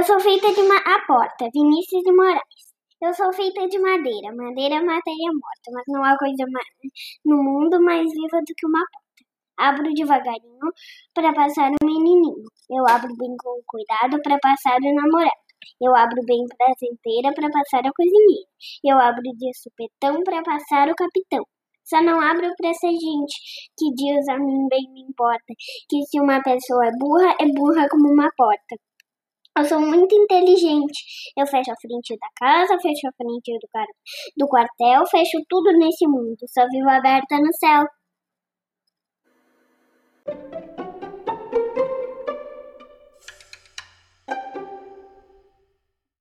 Eu sou feita de uma porta, Vinícius de Moraes. Eu sou feita de madeira. Madeira é matéria morta, mas não há coisa no mundo mais viva do que uma porta. Abro devagarinho para passar o menininho. Eu abro bem com cuidado para passar o namorado. Eu abro bem prazenteira para passar a cozinheira. Eu abro de supetão para passar o capitão. Só não abro para essa gente que diz a mim bem me importa que se uma pessoa é burra, é burra como uma porta. Eu sou muito inteligente. Eu fecho a frente da casa, fecho a frente do, do quartel, fecho tudo nesse mundo. Só vivo aberta no céu.